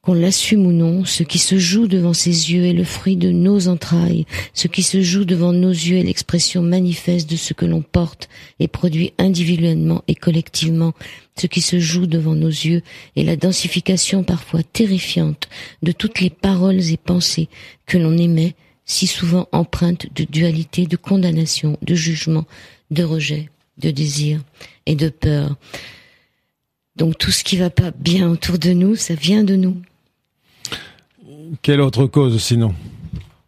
qu'on l'assume ou non, ce qui se joue devant ses yeux est le fruit de nos entrailles, ce qui se joue devant nos yeux est l'expression manifeste de ce que l'on porte et produit individuellement et collectivement, ce qui se joue devant nos yeux est la densification parfois terrifiante de toutes les paroles et pensées que l'on émet si souvent empreinte de dualité, de condamnation, de jugement, de rejet, de désir et de peur. Donc tout ce qui va pas bien autour de nous, ça vient de nous. Quelle autre cause sinon?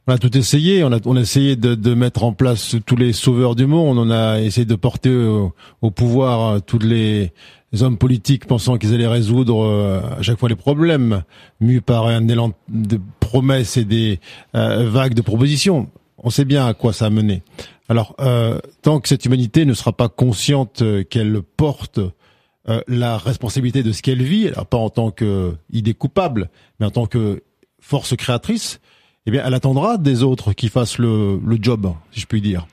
On a tout essayé, on a, essayé de, mettre en place tous les sauveurs du monde, on a essayé de porter au, au pouvoir tous les, les hommes politiques pensant qu'ils allaient résoudre euh, à chaque fois les problèmes, mus par un élan de promesses et des euh, vagues de propositions. On sait bien à quoi ça a mené. Alors, euh, tant que cette humanité ne sera pas consciente qu'elle porte la responsabilité de ce qu'elle vit, alors pas en tant qu'idée coupable, mais en tant que force créatrice, eh bien, elle attendra des autres qui fassent le, le job, si je puis dire.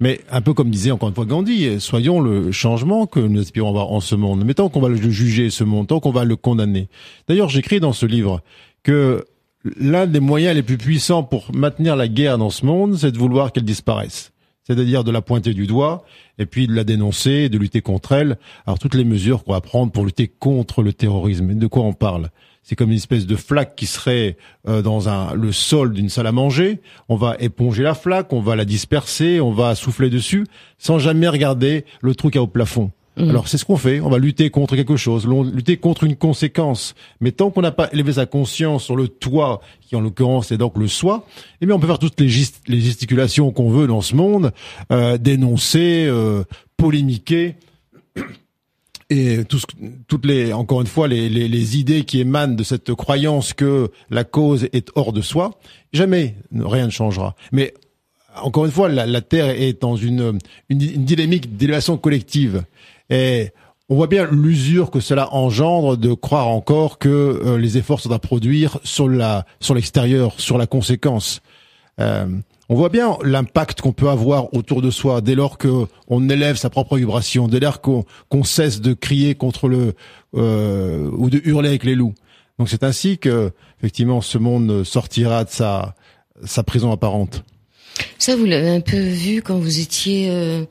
Mais un peu comme disait encore une fois Gandhi, soyons le changement que nous aspirons à avoir en ce monde. Mais tant qu'on va le juger ce monde, tant qu'on va le condamner. D'ailleurs, j'écris dans ce livre que l'un des moyens les plus puissants pour maintenir la guerre dans ce monde, c'est de vouloir qu'elle disparaisse. C'est-à-dire de la pointer du doigt et puis de la dénoncer, de lutter contre elle. Alors toutes les mesures qu'on va prendre pour lutter contre le terrorisme. De quoi on parle? C'est comme une espèce de flaque qui serait euh, dans un, le sol d'une salle à manger. On va éponger la flaque, on va la disperser, on va souffler dessus, sans jamais regarder le trou qu'il y a au plafond. Mmh. Alors c'est ce qu'on fait, on va lutter contre quelque chose, lutter contre une conséquence. Mais tant qu'on n'a pas élevé sa conscience sur le toit, qui en l'occurrence est donc le soi, eh bien on peut faire toutes les, les gesticulations qu'on veut dans ce monde, euh, dénoncer, euh, polémiquer et tout toutes les, encore une fois, les, les, les, idées qui émanent de cette croyance que la cause est hors de soi, jamais rien ne changera. Mais encore une fois, la, la Terre est dans une, une, une dynamique d'élévation collective. Et on voit bien l'usure que cela engendre de croire encore que euh, les efforts sont à produire sur la sur l'extérieur, sur la conséquence. Euh, on voit bien l'impact qu'on peut avoir autour de soi dès lors que on élève sa propre vibration, dès lors qu'on cesse de crier contre le euh, ou de hurler avec les loups. Donc c'est ainsi que effectivement ce monde sortira de sa sa prison apparente. Ça vous l'avez un peu vu quand vous étiez euh,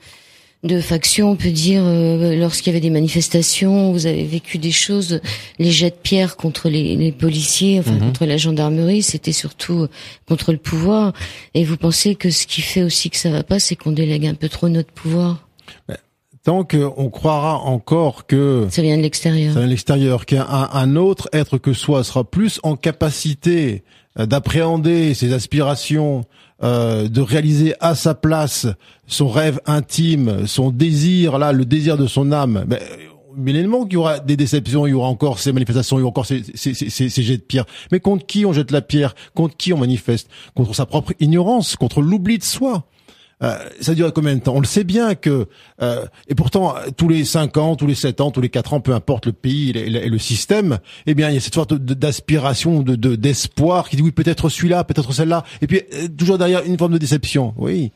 de faction, on peut dire, euh, lorsqu'il y avait des manifestations, vous avez vécu des choses, les jets de pierre contre les, les policiers, enfin mhm. contre la gendarmerie, c'était surtout euh, contre le pouvoir. Et vous pensez que ce qui fait aussi que ça va pas, c'est qu'on délègue un peu trop notre pouvoir? Tant qu'on croira encore que ça vient de l'extérieur, ça vient de l'extérieur, qu'un un autre être que soi sera plus en capacité euh, d'appréhender ses aspirations, euh, de réaliser à sa place son rêve intime, son désir, là, le désir de son âme, ben, évidemment qu'il y aura des déceptions, il y aura encore ces manifestations, il y aura encore ces, ces, ces, ces, jets de pierre. Mais contre qui on jette la pierre? Contre qui on manifeste? Contre sa propre ignorance, contre l'oubli de soi. Euh, ça dure combien de temps? On le sait bien que euh, et pourtant tous les cinq ans, tous les sept ans, tous les quatre ans, peu importe le pays et, le système, eh bien il y a cette sorte d'aspiration, de d'espoir qui dit oui peut-être celui-là, peut-être celle-là, et puis euh, toujours derrière une forme de déception. Oui.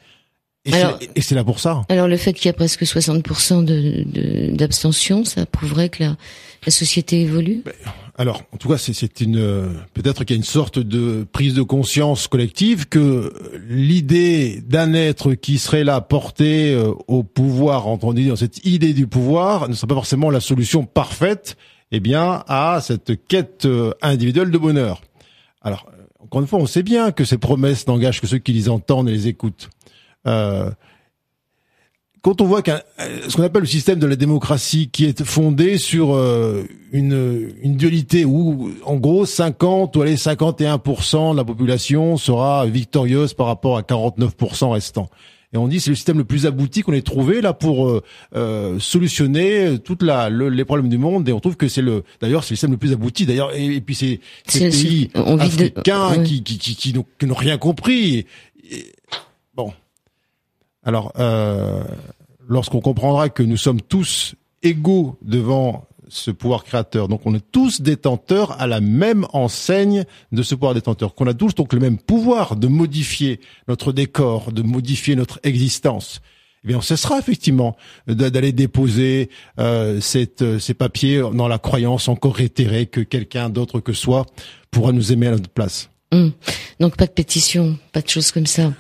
Et c'est là pour ça. Alors le fait qu'il y a presque 60% de, d'abstention, ça prouverait que la, la société évolue? Ben, Alors, en tout cas, c'est une peut-être qu'il y a une sorte de prise de conscience collective que l'idée d'un être qui serait là porté euh, au pouvoir, entendu dans cette idée du pouvoir, ne serait pas forcément la solution parfaite, eh bien, à cette quête euh, individuelle de bonheur. Alors, encore une fois, on sait bien que ces promesses n'engagent que ceux qui les entendent et les écoutent. Euh, quand on voit qu'un ce qu'on appelle le système de la démocratie qui est fondé sur euh, une, une dualité où en gros 50 ou allez 51% de la population sera victorieuse par rapport à 49% restant. Et on dit c'est le système le plus abouti qu'on ait trouvé là pour euh, euh solutionner toute la les problèmes du monde. Et on trouve que c'est le d'ailleurs c'est le système le plus abouti. D'ailleurs et, puis c'est ces pays africains qui, qui, qui, qui n'ont rien compris. bon, alors, euh, lorsqu'on comprendra que nous sommes tous égaux devant ce pouvoir créateur, donc on est tous détenteurs à la même enseigne de ce pouvoir détenteur, qu'on a tous donc le même pouvoir de modifier notre décor, de modifier notre existence. Eh bien, on cessera effectivement d'aller déposer euh, cette, ces papiers dans la croyance encore réitérée que quelqu'un d'autre que soi pourra nous aimer à notre place. Hum. Donc pas de pétition, pas de choses comme ça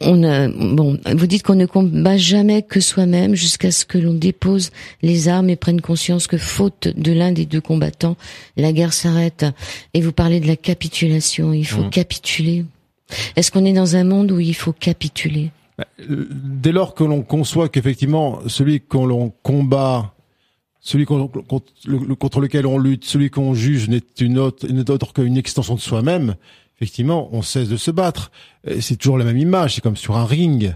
on, a, bon, vous dites qu'on ne combat jamais que soi-même jusqu'à ce que l'on dépose les armes et prenne conscience que faute de l'un des deux combattants, la guerre s'arrête. Et vous parlez de la capitulation. Il faut mmh. capituler. Est-ce qu'on est dans un monde où il faut capituler? Bah, Dès lors que l'on conçoit qu'effectivement celui qu'on l'on combat, celui contre lequel on lutte, celui qu'on juge n'est une autre, une autre qu'une extension de soi-même, effectivement, on cesse de se battre. C'est toujours la même image, c'est comme sur un ring.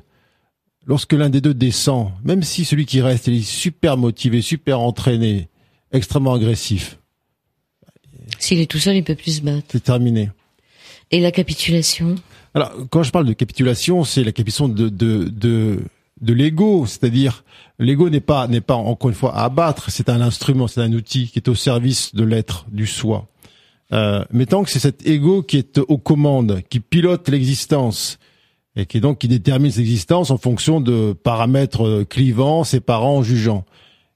Lorsque l'un des deux descend, même si celui qui reste est super motivé, super entraîné, extrêmement agressif. S'il est tout seul, il peut plus se battre. C'est terminé. Et la capitulation? Alors, quand je parle de capitulation, c'est la capitulation de de de, de l'ego, c'est-à-dire l'ego n'est pas n'est pas encore une fois à abattre, c'est un instrument, c'est un outil qui est au service de l'être, du soi. Euh, mais tant que c'est cet ego qui est aux commandes, qui pilote l'existence, et qui donc qui détermine l'existence en fonction de paramètres euh, clivants, séparants, jugeants.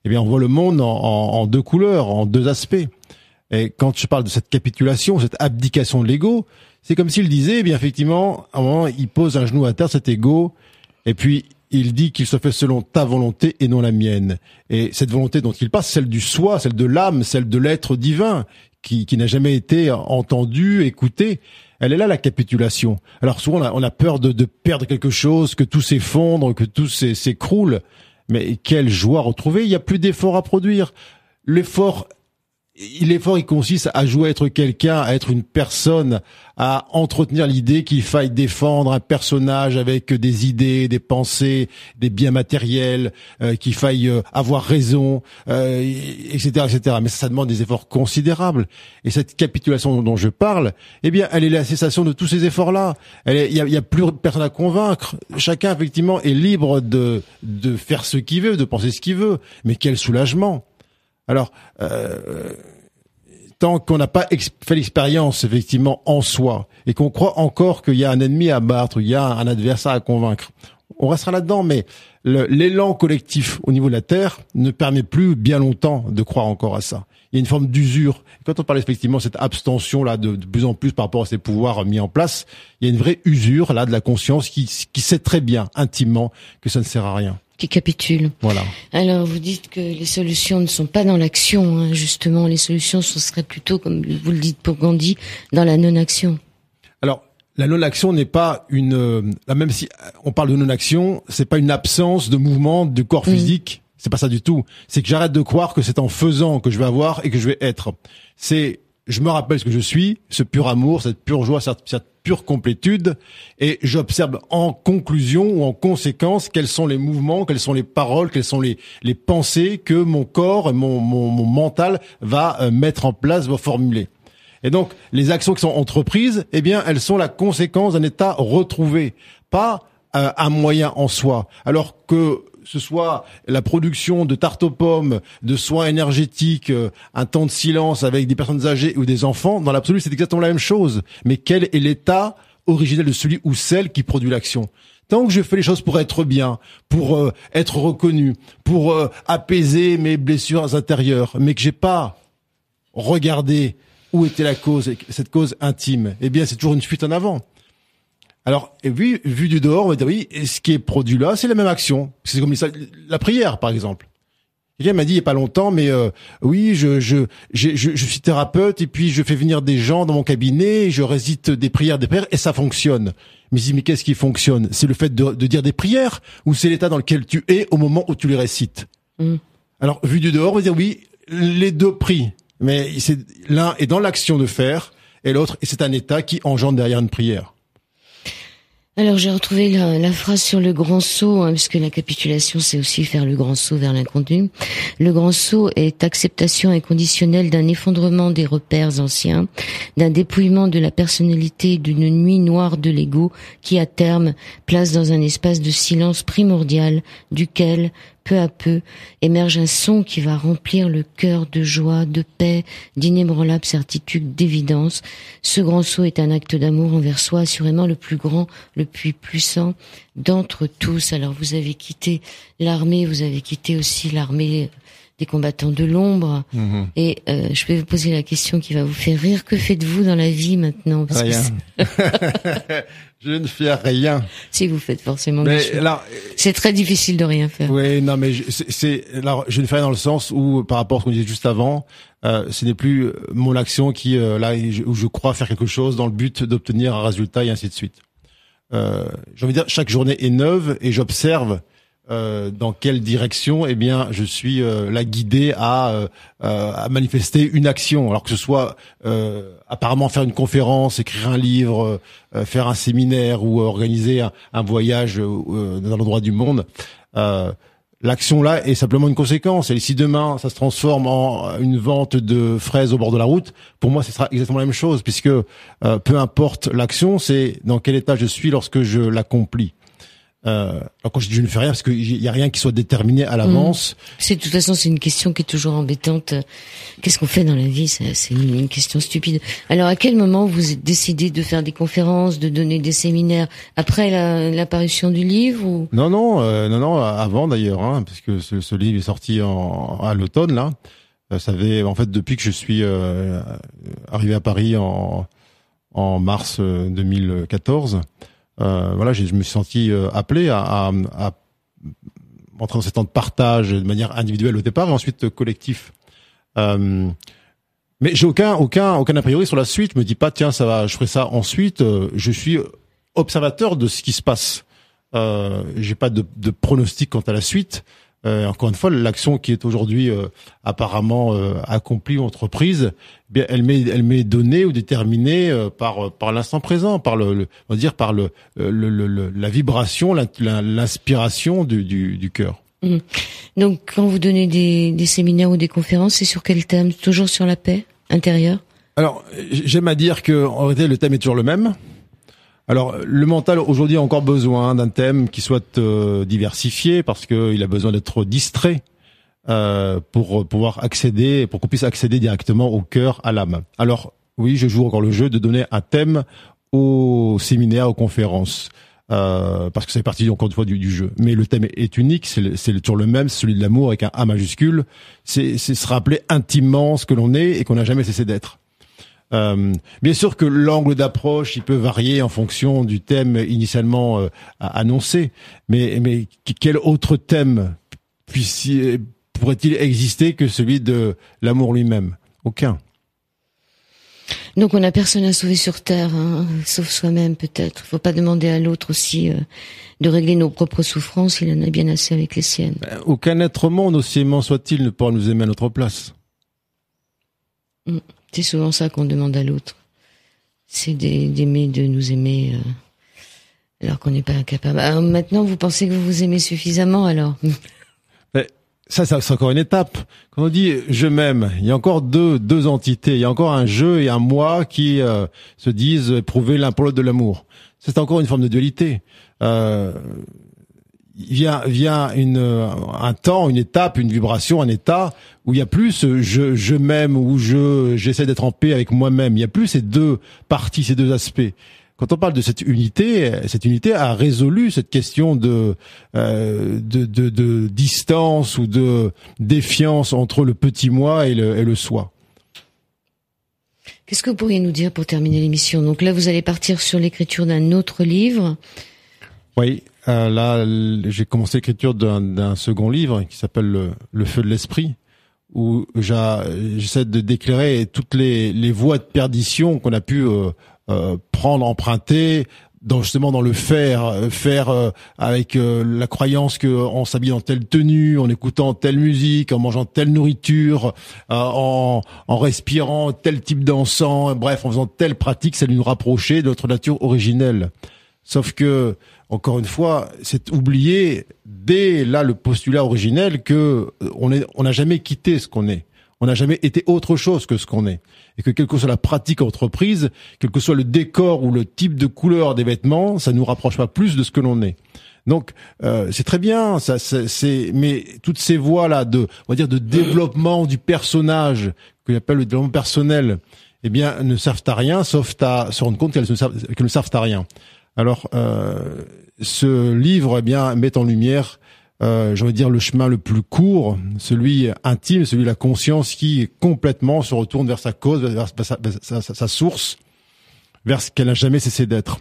Eh bien, on voit le monde en, deux couleurs, en deux aspects. Et quand je parle de cette capitulation, cette abdication de l'ego, c'est comme s'il disait, eh bien effectivement, à un moment, il pose un genou à terre, cet ego, et puis il dit qu'il se fait selon ta volonté et non la mienne. Et cette volonté dont il passe, celle du soi, celle de l'âme, celle de l'être divin, qui, n'a jamais été entendu, écouté. Elle est là la capitulation. Alors souvent on a, peur de, perdre quelque chose, que tout s'effondre, que tout s'écroule. Mais quelle joie retrouver Il n'y a plus d'effort à produire. L'effort l'effort il consiste à jouer à être quelqu'un, à être une personne, à entretenir l'idée qu'il faille défendre un personnage avec des idées, des pensées, des biens matériels, euh, qu'il faille euh, avoir raison, euh, etc., etc. Mais ça, demande des efforts considérables. Et cette capitulation dont je parle, eh bien, elle est la cessation de tous ces efforts-là. Il y a, y a, plus personne à convaincre. Chacun effectivement est libre de de faire ce qu'il veut, de penser ce qu'il veut. Mais quel soulagement alors, euh, tant qu'on n'a pas fait l'expérience effectivement en soi et qu'on croit encore qu'il y a un ennemi à battre, il y a un adversaire à convaincre, on restera là-dedans. Mais l'élan collectif au niveau de la Terre ne permet plus bien longtemps de croire encore à ça. Il y a une forme d'usure. Quand on parle effectivement de cette abstention là de, plus en plus par rapport à ces pouvoirs mis en place, il y a une vraie usure là de la conscience qui sait très bien intimement que ça ne sert à rien qui capitule. Voilà. Alors vous dites que les solutions ne sont pas dans l'action, hein, justement. Les solutions ce seraient plutôt, comme vous le dites pour Gandhi, dans la non-action. Alors la non-action n'est pas une, euh, même si on parle de non-action, c'est pas une absence de mouvement du corps mm. physique. C'est pas ça du tout. C'est que j'arrête de croire que c'est en faisant que je vais avoir et que je vais être. C'est je me rappelle ce que je suis, ce pur amour, cette pure joie, cette, pure complétude, et j'observe en conclusion ou en conséquence quels sont les mouvements, quelles sont les paroles, quelles sont les, les pensées que mon corps, mon, mon, mon mental va euh, mettre en place, va formuler. Et donc, les actions qui sont entreprises, eh bien, elles sont la conséquence d'un état retrouvé, pas euh, un moyen en soi. Alors que ce soit la production de tartes aux pommes, de soins énergétiques, euh, un temps de silence avec des personnes âgées ou des enfants, dans l'absolu, c'est exactement la même chose. Mais quel est l'état originel de celui ou celle qui produit l'action? Tant que je fais les choses pour être bien, pour euh, être reconnu, pour euh, apaiser mes blessures intérieures, mais que j'ai pas regardé où était la cause, cette cause intime, eh bien c'est toujours une fuite en avant. Alors, et vu, vu du dehors, on va dire oui, et ce qui est produit là, c'est la même action. C'est comme la prière, par exemple. Quelqu'un m'a dit il y a pas longtemps, mais euh, oui, je, je, je, je, suis thérapeute et puis je fais venir des gens dans mon cabinet, je récite des prières, des prières et ça fonctionne. Mais dis mais qu'est-ce qui fonctionne? C'est le fait de, de, dire des prières ou c'est l'état dans lequel tu es au moment où tu les récites? Mm. Alors vu du dehors, on va dire oui, les deux prient, mais c'est l'un est dans l'action de faire et l'autre c'est un état qui engendre derrière une prière. Alors j'ai retrouvé la, phrase sur le grand saut, hein, puisque la capitulation c'est aussi faire le grand saut vers l'inconnu. Le grand saut est acceptation inconditionnelle d'un effondrement des repères anciens, d'un dépouillement de la personnalité, d'une nuit noire de l'ego qui à terme place dans un espace de silence primordial duquel peu à peu émerge un son qui va remplir le cœur de joie, de paix, d'inébranlable certitude, d'évidence. Ce grand saut est un acte d'amour envers soi, assurément le plus grand, le plus puissant d'entre tous. Alors vous avez quitté l'armée, vous avez quitté aussi l'armée des combattants de l'ombre. Mhm. Et euh, je vais vous poser la question qui va vous faire rire. Que faites-vous dans la vie maintenant? Rien. je ne fais rien. Si vous faites forcément mais c'est très difficile de rien faire. Oui, non, mais c'est alors je ne fais rien dans le sens où par rapport à ce qu'on disait juste avant, euh, ce n'est plus mon action qui euh, là où je crois faire quelque chose dans le but d'obtenir un résultat et ainsi de suite. Euh, J'ai envie de dire chaque journée est neuve et j'observe euh, dans quelle direction, eh bien, je suis euh, la guidée à, euh, à manifester une action. Alors que ce soit apparemment faire une conférence, écrire un livre, faire un séminaire ou organiser un, voyage dans l'endroit du monde. L'action là est simplement une conséquence. Et si demain ça se transforme en une vente de fraises au bord de la route, pour moi ce sera exactement la même chose, puisque peu importe l'action, c'est dans quel état je suis lorsque je l'accomplis. Euh, quand je dis je ne fais rien, parce qu'il n'y a rien qui soit déterminé à l'avance. Mmh. C'est de toute façon c'est une question qui est toujours embêtante. Qu'est-ce qu'on fait dans la vie? C'est une, question stupide. Alors à quel moment vous décidez de faire des conférences, de donner des séminaires? Après l'apparition du livre ou? Non non euh, non non avant d'ailleurs, hein, parce que ce, ce, livre est sorti en, à l'automne là. Euh, ça fait en fait depuis que je suis euh, arrivé à Paris en en mars 2014. Euh, voilà, je me suis senti euh, appelé à, à, à, entrer dans ces temps de partage de manière individuelle au départ et ensuite collectif. Euh, mais j'ai aucun aucun aucun a priori sur la suite. Je me dis pas tiens ça va, je ferai ça ensuite. Je suis observateur de ce qui se passe. Euh, j'ai pas de, de pronostic quant à la suite. Euh, encore une fois, l'action qui est aujourd'hui euh, apparemment euh, accomplie ou entreprise, eh bien, elle m'est elle m'est donnée ou déterminée par par l'instant présent, par le, on va dire par le, le, la vibration, l'inspiration du, du, du cœur. Mmh. Donc, quand vous donnez des, des séminaires ou des conférences, c'est sur quel thème? Toujours sur la paix intérieure? Alors, j'aime à dire que en réalité, le thème est toujours le même. Alors, le mental aujourd'hui a encore besoin d'un thème qui soit euh, diversifié parce qu'il a besoin d'être distrait euh, pour pouvoir accéder, pour qu'on puisse accéder directement au cœur, à l'âme. Alors, oui, je joue encore le jeu de donner un thème aux séminaires, aux conférences. Euh, parce que c'est partie encore une fois du, jeu. Mais le thème est unique, c'est toujours le même, celui de l'amour avec un A majuscule. C'est se rappeler intimement ce que l'on est et qu'on n'a jamais cessé d'être. Euh, bien sûr que l'angle d'approche, il peut varier en fonction du thème initialement euh, annoncé, mais, mais quel autre thème pourrait-il exister que celui de l'amour lui-même? Aucun. Donc on n'a personne à sauver sur Terre, hein, sauf soi-même peut-être. Il faut pas demander à l'autre aussi euh, de régler nos propres souffrances, il en a bien assez avec les siennes. Ben, aucun être au monde, aussi aimant soit-il, ne pourra nous aimer à notre place. Mm. C'est souvent ça qu'on demande à l'autre. C'est d'aimer, de nous aimer, euh, alors qu'on n'est pas incapable. Alors maintenant, vous pensez que vous vous aimez suffisamment alors? Mais ça, c'est encore une étape. Quand on dit je m'aime, il y a encore deux, deux entités. Il y a encore un je et un moi qui euh, se disent éprouver l'un pour l'autre de l'amour. C'est encore une forme de dualité. Euh, vient vient une un temps, une étape, une vibration, un état où il y a plus ce je je m'aime ou je j'essaie d'être en paix avec moi-même. Il y a plus ces deux parties, ces deux aspects. quand on parle de cette unité, cette unité a résolu cette question de, euh, de, de, de, distance ou de défiance entre le petit moi et le, et le soi. Qu'est-ce que vous pourriez nous dire pour terminer l'émission? Donc là, vous allez partir sur l'écriture d'un autre livre. Oui, euh, là, j'ai commencé l'écriture d'un second livre qui s'appelle le, feu de l'esprit, où j'essaie de d'éclairer toutes les, les voies de perdition qu'on a pu euh, euh, prendre, emprunter, dans justement dans le faire, euh, faire euh, avec la croyance que en telle tenue, en écoutant telle musique, en mangeant telle nourriture, en, en respirant tel type d'encens, bref, en faisant telle pratique, ça nous rapprocher de notre nature originelle. Sauf que, encore une fois, c'est oublier dès là le postulat originel que on est, on n'a jamais quitté ce qu'on est. On n'a jamais été autre chose que ce qu'on est. Et que quelle que soit la pratique entreprise, quel que soit le décor ou le type de couleur des vêtements, ça nous rapproche pas plus de ce que l'on est. Donc euh, c'est très bien, ça, c'est, mais toutes ces voies là de, on va dire, de développement du personnage que j'appelle le développement personnel, eh bien, ne servent à rien, sauf à se rendre compte qu'elles ne ne servent à rien. Alors, euh, ce livre, eh bien, met en lumière euh, envie de dire le chemin le plus court, celui intime, celui de la conscience qui complètement se retourne vers sa cause, vers sa, source, vers ce qu'elle n'a jamais cessé d'être.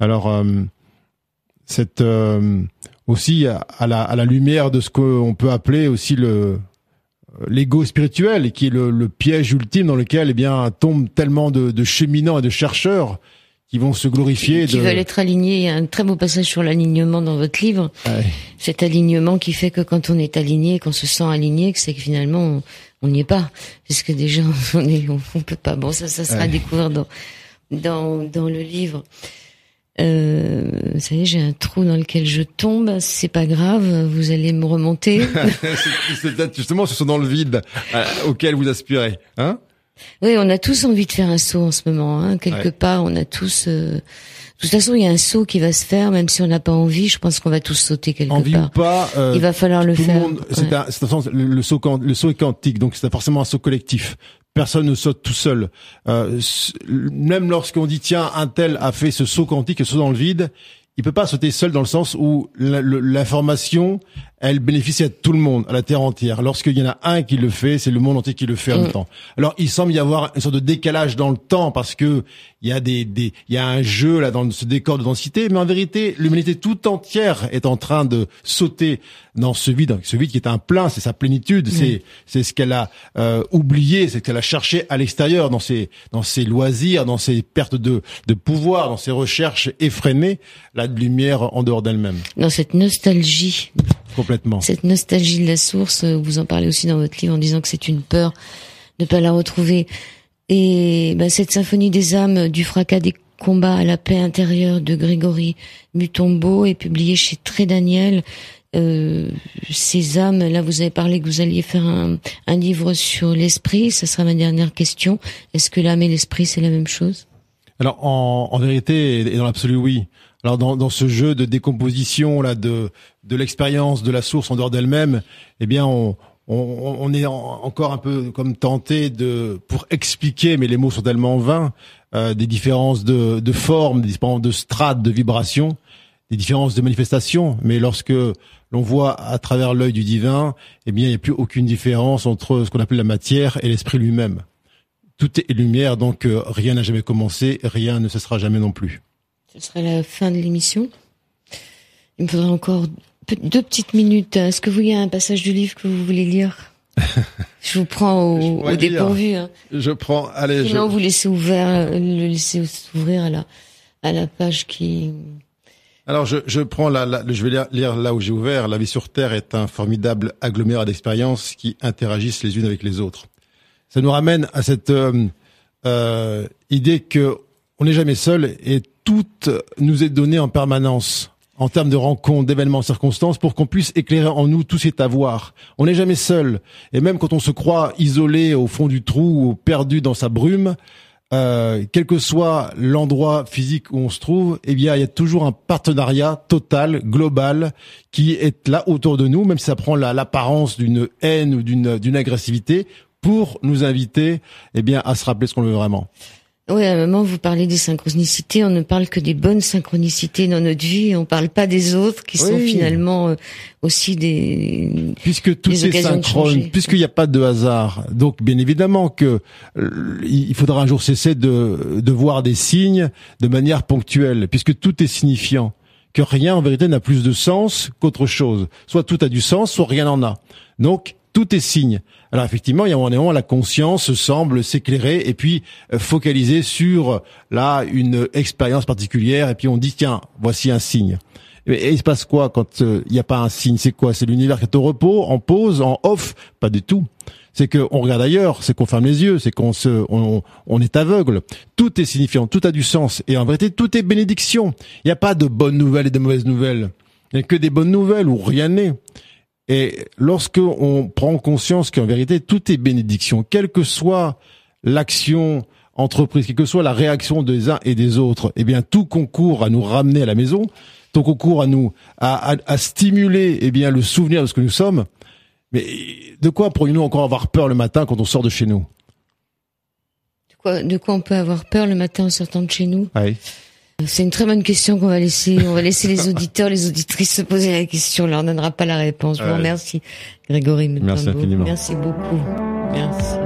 Alors, euh, c'est euh, aussi à la, lumière de ce qu'on peut appeler aussi le l'ego spirituel, qui est le, piège ultime dans lequel eh bien tombent tellement de cheminants et de chercheurs qui vont se glorifier. Qui, veulent être alignés. Il y a un très beau passage sur l'alignement dans votre livre. Cet alignement qui fait que quand on est aligné, qu'on se sent aligné, que c'est que finalement on n'y est pas, parce que déjà on est, on, peut pas. Bon, ça, ça sera à découvert dans dans dans le livre. Euh, vous savez, j'ai un trou dans lequel je tombe. C'est pas grave, vous allez me remonter. c'est justement ce sont dans le vide euh, auquel vous aspirez, hein? Oui, on a tous envie de faire un saut en ce moment. Hein. Quelque part, on a tous. Euh, de toute façon, il y a un saut qui va se faire, même si on n'a pas envie. Je pense qu'on va tous sauter quelque envie part. Ou pas, euh, il va falloir le faire. c'est un, le, saut, le saut est quantique, donc c'est forcément un saut collectif. Personne ne saute tout seul. Euh, même lorsqu'on dit tiens, un tel a fait ce saut quantique, ce saut dans le vide, il peut pas sauter seul dans le sens où l'information, elle bénéficie à tout le monde, à la terre entière. Lorsqu'il y en a un qui le fait, c'est le monde entier qui le fait en même mm. temps. Alors, il semble y avoir une sorte de décalage dans le temps parce que il y a des, des, il y a un jeu là dans ce décor de densité, mais en vérité, l'humanité tout entière est en train de sauter dans ce vide, ce vide qui est un plein, c'est sa plénitude, c'est, c'est ce qu'elle a euh, oublié, c'est ce qu'elle a cherché à l'extérieur dans ses, dans ses loisirs, dans ses pertes de, de pouvoir, dans ses recherches effrénées, la lumière en dehors d'elle-même. Dans cette nostalgie Complètement. Cette nostalgie de la source, euh, vous en parlez aussi dans votre livre en disant que c'est une peur de ne pas la retrouver. Et bah, cette symphonie des âmes du fracas des combats à la paix intérieure de Grégory Mutombo est publiée chez Très Daniel. Euh, ces âmes, là vous avez parlé que vous alliez faire un, un livre sur l'esprit, ça sera ma dernière question. Est-ce que l'âme et l'esprit c'est la même chose? Alors en, en vérité et dans l'absolu oui. Alors dans, dans ce jeu de décomposition là de de l'expérience de la source en dehors d'elle-même, eh bien on, est encore un peu comme tenté de pour expliquer, mais les mots sont tellement vains, euh, des différences de, de forme, des différences de strates, de vibrations, des différences de manifestations. Mais lorsque l'on voit à travers l'œil du divin, eh bien il n'y a plus aucune différence entre ce qu'on appelle la matière et l'esprit lui-même. Tout est lumière, donc euh, rien n'a jamais commencé, rien ne cessera jamais non plus. Ce serait la fin de l'émission. Il me faudrait encore deux petites minutes. Est-ce que vous y a un passage du livre que vous voulez lire Je vous prends au, dépourvu. Hein. Je prends. Allez. Sinon, vous laissez ouvert, le laissez ouvrir à la à la page qui. Alors, je, je prends la, je vais lire, lire là où j'ai ouvert. La vie sur Terre est un formidable agglomérat d'expériences qui interagissent les unes avec les autres. Ça nous ramène à cette euh, euh, idée que on n'est jamais seul et tout nous est donné en permanence en termes de rencontres, d'événements, circonstances, pour qu'on puisse éclairer en nous tout cet avoir. On n'est jamais seul. Et même quand on se croit isolé au fond du trou ou perdu dans sa brume, euh, quel que soit l'endroit physique où on se trouve, eh bien, il y a toujours un partenariat total, global, qui est là autour de nous, même si ça prend l'apparence d'une haine ou d'une agressivité, pour nous inviter, eh bien, à se rappeler ce qu'on veut vraiment. Oui, à un moment, vous parlez des synchronicités. On ne parle que des bonnes synchronicités dans notre vie. On ne parle pas des autres qui sont finalement euh, aussi des. Puisque tout est synchrone, puisqu'il n'y a pas de hasard. Donc, bien évidemment que euh, il faudra un jour cesser de, de voir des signes de manière ponctuelle, puisque tout est signifiant. Que rien, en vérité, n'a plus de sens qu'autre chose. Soit tout a du sens, soit rien n'en a. Donc, tout est signe. Alors effectivement, il y a un moment, la conscience semble s'éclairer et puis euh, focaliser sur là une expérience particulière et puis on dit tiens, voici un signe. Et, il se passe quoi quand euh, il n'y a pas un signe? C'est quoi? C'est l'univers qui est au repos, en pause, en off? Pas du tout. C'est qu'on regarde ailleurs, c'est qu'on ferme les yeux, c'est qu'on se, on, on, est aveugle. Tout est signifiant, tout a du sens. Et en vérité, tout est bénédiction. Il n'y a pas de bonnes nouvelles et de mauvaises nouvelles. Il n'y a que des bonnes nouvelles où rien n'est. Et lorsque on prend conscience qu'en vérité tout est bénédiction, quelle que soit l'action entreprise, quelle que soit la réaction des uns et des autres, eh bien tout concourt à nous ramener à la maison, tout concourt à nous à, à, stimuler eh bien le souvenir de ce que nous sommes. Mais de quoi pourrions-nous encore avoir peur le matin quand on sort de chez nous? De quoi, de quoi on peut avoir peur le matin en sortant de chez nous? C'est une très bonne question qu'on va laisser. On va laisser les auditeurs, les auditrices se poser la question. On leur donnera pas la réponse. Je vous remercie, Grégory. Merci infiniment. Merci beaucoup. Merci.